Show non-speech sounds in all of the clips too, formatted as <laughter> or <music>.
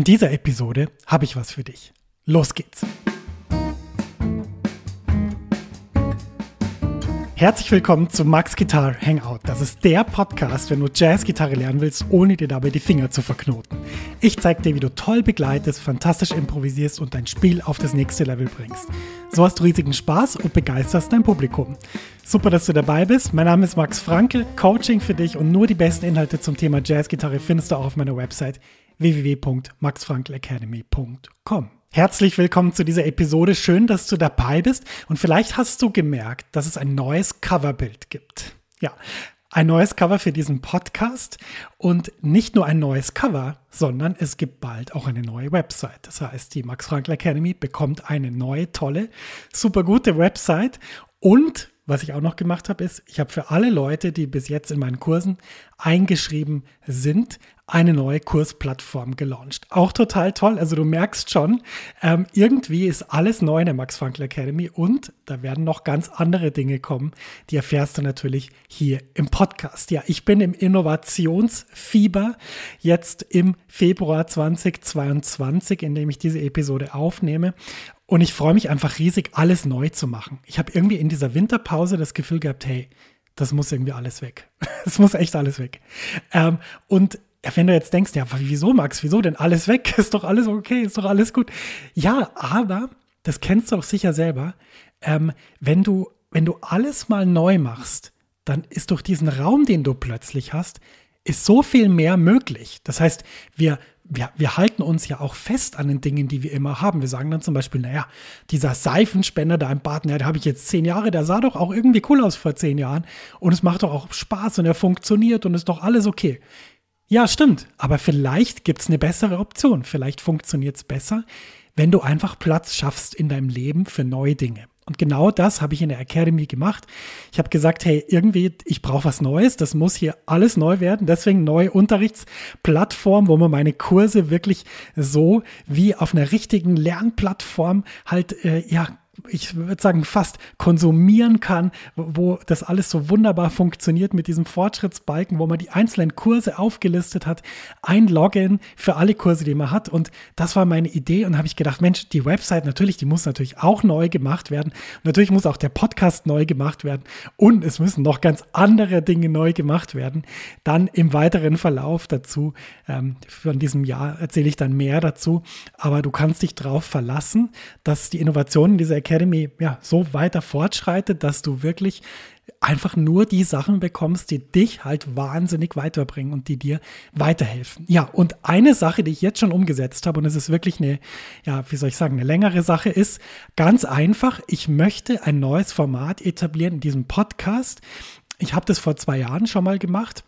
In dieser Episode habe ich was für dich. Los geht's! Herzlich willkommen zu Max Guitar Hangout. Das ist der Podcast, wenn du Jazzgitarre lernen willst, ohne dir dabei die Finger zu verknoten. Ich zeige dir, wie du toll begleitest, fantastisch improvisierst und dein Spiel auf das nächste Level bringst. So hast du riesigen Spaß und begeisterst dein Publikum. Super, dass du dabei bist. Mein Name ist Max Franke, Coaching für dich und nur die besten Inhalte zum Thema Jazzgitarre findest du auch auf meiner Website www.maxfrankelacademy.com. Herzlich willkommen zu dieser Episode. Schön, dass du dabei bist. Und vielleicht hast du gemerkt, dass es ein neues Coverbild gibt. Ja, ein neues Cover für diesen Podcast. Und nicht nur ein neues Cover, sondern es gibt bald auch eine neue Website. Das heißt, die Max Frankl Academy bekommt eine neue, tolle, super gute Website. Und was ich auch noch gemacht habe, ist, ich habe für alle Leute, die bis jetzt in meinen Kursen eingeschrieben sind, eine neue Kursplattform gelauncht. Auch total toll. Also du merkst schon, ähm, irgendwie ist alles neu in der Max Frankl Academy und da werden noch ganz andere Dinge kommen. Die erfährst du natürlich hier im Podcast. Ja, ich bin im Innovationsfieber jetzt im Februar 2022, in dem ich diese Episode aufnehme. Und ich freue mich einfach riesig, alles neu zu machen. Ich habe irgendwie in dieser Winterpause das Gefühl gehabt, hey, das muss irgendwie alles weg. <laughs> Es muss echt alles weg. Ähm, und wenn du jetzt denkst, ja, wieso, Max, wieso denn alles weg? <laughs> Ist doch alles okay, ist doch alles gut. Ja, aber, das kennst du auch sicher selber, ähm, wenn du, wenn du alles mal neu machst, dann ist durch diesen Raum, den du plötzlich hast, ist so viel mehr möglich. Das heißt, wir, wir, wir halten uns ja auch fest an den Dingen, die wir immer haben. Wir sagen dann zum Beispiel, naja, dieser Seifenspender da im Bad, naja, da habe ich jetzt zehn Jahre, der sah doch auch irgendwie cool aus vor zehn Jahren und es macht doch auch Spaß und er funktioniert und ist doch alles okay. Ja, stimmt. Aber vielleicht gibt es eine bessere Option. Vielleicht funktioniert es besser, wenn du einfach Platz schaffst in deinem Leben für neue Dinge. Und genau das habe ich in der Academy gemacht. Ich habe gesagt, hey, irgendwie, ich brauche was Neues. Das muss hier alles neu werden. Deswegen neue Unterrichtsplattform, wo man meine Kurse wirklich so wie auf einer richtigen Lernplattform halt, äh, ja, ich würde sagen, fast konsumieren kann, wo das alles so wunderbar funktioniert mit diesem Fortschrittsbalken, wo man die einzelnen Kurse aufgelistet hat, ein Login für alle Kurse, die man hat. Und das war meine Idee und habe ich gedacht, Mensch, die Website natürlich, die muss natürlich auch neu gemacht werden. Natürlich muss auch der Podcast neu gemacht werden und es müssen noch ganz andere Dinge neu gemacht werden. Dann im weiteren Verlauf dazu, ähm, von diesem Jahr erzähle ich dann mehr dazu. Aber du kannst dich darauf verlassen, dass die Innovationen dieser Academy ja so weiter fortschreitet, dass du wirklich einfach nur die Sachen bekommst, die dich halt wahnsinnig weiterbringen und die dir weiterhelfen. Ja, und eine Sache, die ich jetzt schon umgesetzt habe, und es ist wirklich eine, ja, wie soll ich sagen, eine längere Sache, ist ganz einfach, ich möchte ein neues Format etablieren in diesem Podcast. Ich habe das vor zwei Jahren schon mal gemacht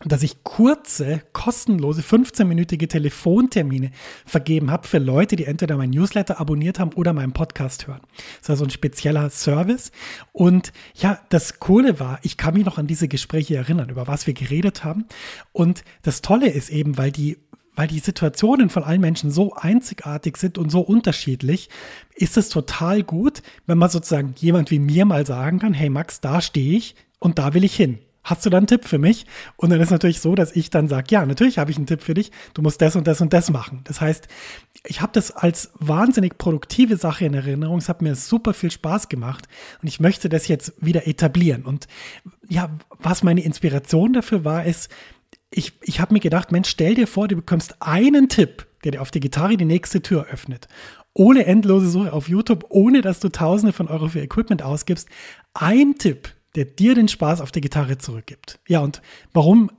dass ich kurze, kostenlose 15-minütige Telefontermine vergeben habe für Leute, die entweder meinen Newsletter abonniert haben oder meinen Podcast hören. Das ist also ein spezieller Service. Und ja, das Coole war, ich kann mich noch an diese Gespräche erinnern, über was wir geredet haben. Und das Tolle ist eben, weil die weil die Situationen von allen Menschen so einzigartig sind und so unterschiedlich, ist es total gut, wenn man sozusagen jemand wie mir mal sagen kann, hey Max, da stehe ich und da will ich hin hast du da einen Tipp für mich? Und dann ist natürlich so, dass ich dann sage, ja, natürlich habe ich einen Tipp für dich. Du musst das und das und das machen. Das heißt, ich habe das als wahnsinnig produktive Sache in Erinnerung. Es hat mir super viel Spaß gemacht und ich möchte das jetzt wieder etablieren. Und ja, was meine Inspiration dafür war, ist, ich, ich habe mir gedacht, Mensch, stell dir vor, du bekommst einen Tipp, der dir auf der Gitarre die nächste Tür öffnet. Ohne endlose Suche auf YouTube, ohne dass du Tausende von Euro für Equipment ausgibst. Ein Tipp, der dir den Spaß auf der Gitarre zurückgibt. Ja, und warum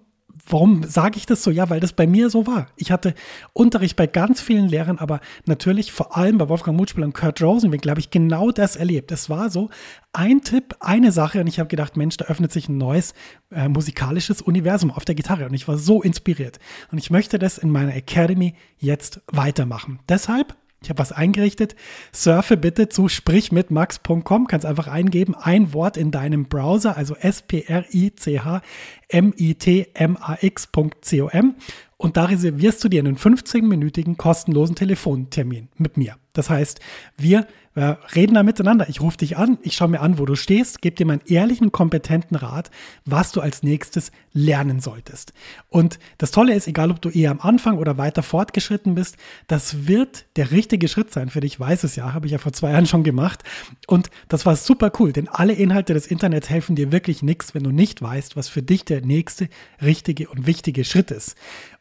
warum sage ich das so? Ja, weil das bei mir so war. Ich hatte Unterricht bei ganz vielen Lehrern, aber natürlich vor allem bei Wolfgang Mutspiel und Kurt Rosenwinkel habe ich genau das erlebt. Es war so ein Tipp, eine Sache und ich habe gedacht, Mensch, da öffnet sich ein neues äh, musikalisches Universum auf der Gitarre und ich war so inspiriert. Und ich möchte das in meiner Academy jetzt weitermachen. Deshalb ich habe was eingerichtet. Surfe bitte zu sprichmitmax.com. Kannst einfach eingeben, ein Wort in deinem Browser, also S-P-R-I-C-H mitmax.com und da reservierst du dir einen 15-minütigen kostenlosen Telefontermin mit mir. Das heißt, wir wir reden da miteinander. Ich rufe dich an, ich schaue mir an, wo du stehst, gebe dir meinen ehrlichen, kompetenten Rat, was du als nächstes lernen solltest. Und das Tolle ist, egal ob du eher am Anfang oder weiter fortgeschritten bist, das wird der richtige Schritt sein für dich. Ich weiß es ja, habe ich ja vor zwei Jahren schon gemacht. Und das war super cool, denn alle Inhalte des Internets helfen dir wirklich nichts, wenn du nicht weißt, was für dich der nächste richtige und wichtige Schritt ist.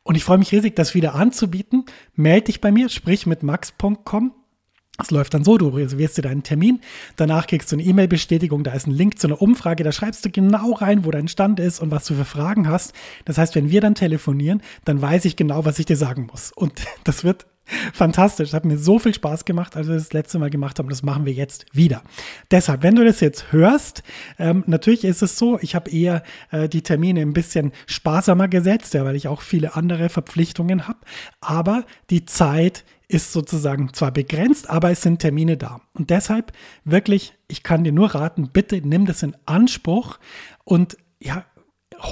Und ich freue mich riesig, das wieder anzubieten. Meld dich bei mir, sprich mit max.com es läuft dann so, du reservierst dir deinen Termin, danach kriegst du eine E-Mail-Bestätigung, da ist ein Link zu einer Umfrage, da schreibst du genau rein, wo dein Stand ist und was du für Fragen hast. Das heißt, wenn wir dann telefonieren, dann weiß ich genau, was ich dir sagen muss. Und <laughs> das wird fantastisch. Hat mir so viel Spaß gemacht, als wir das letzte Mal gemacht haben. Das machen wir jetzt wieder. Deshalb, wenn du das jetzt hörst, ähm, natürlich ist es so, ich habe eher äh, die Termine ein bisschen sparsamer gesetzt, ja, weil ich auch viele andere Verpflichtungen habe. Aber die Zeit ist sozusagen zwar begrenzt, aber es sind Termine da. Und deshalb wirklich, ich kann dir nur raten, bitte nimm das in Anspruch und ja,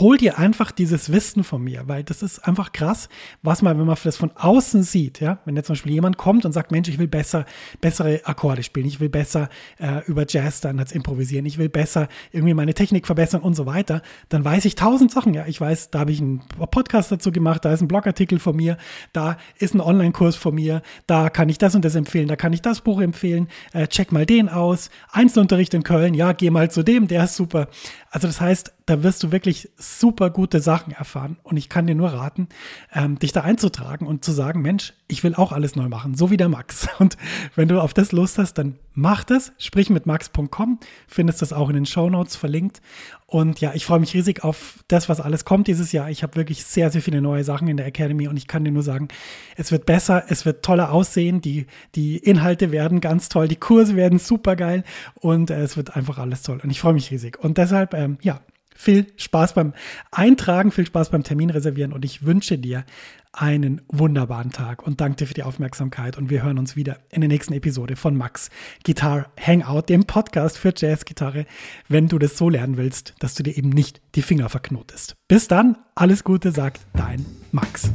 hol dir einfach dieses Wissen von mir, weil das ist einfach krass, was man, wenn man das von außen sieht, ja, wenn jetzt zum Beispiel jemand kommt und sagt, Mensch, ich will besser, bessere Akkorde spielen, ich will besser äh, über Jazz-Standards improvisieren, ich will besser irgendwie meine Technik verbessern und so weiter, dann weiß ich tausend Sachen, ja, ich weiß, da habe ich einen Podcast dazu gemacht, da ist ein Blogartikel von mir, da ist ein Online-Kurs von mir, da kann ich das und das empfehlen, da kann ich das Buch empfehlen, äh, check mal den aus, Einzelunterricht in Köln, ja, geh mal zu dem, der ist super. Also das heißt, da wirst du wirklich super gute Sachen erfahren. Und ich kann dir nur raten, ähm, dich da einzutragen und zu sagen, Mensch, ich will auch alles neu machen, so wie der Max. <laughs> Und wenn du auf das Lust hast, dann mach das. Sprich mit max.com, findest das auch in den Show Notes verlinkt. Und ja, ich freue mich riesig auf das, was alles kommt dieses Jahr. Ich habe wirklich sehr, sehr viele neue Sachen in der Academy und ich kann dir nur sagen, es wird besser, es wird toller aussehen, die, die Inhalte werden ganz toll, die Kurse werden super geil und äh, es wird einfach alles toll. Und ich freue mich riesig. Und deshalb, ähm, ja, viel Spaß beim Eintragen, viel Spaß beim Termin reservieren und ich wünsche dir einen wunderbaren Tag und danke dir für die Aufmerksamkeit und wir hören uns wieder in der nächsten Episode von Max Guitar Hangout, dem Podcast für Jazzgitarre, wenn du das so lernen willst, dass du dir eben nicht die Finger verknotest. Bis dann, alles Gute, sagt dein Max.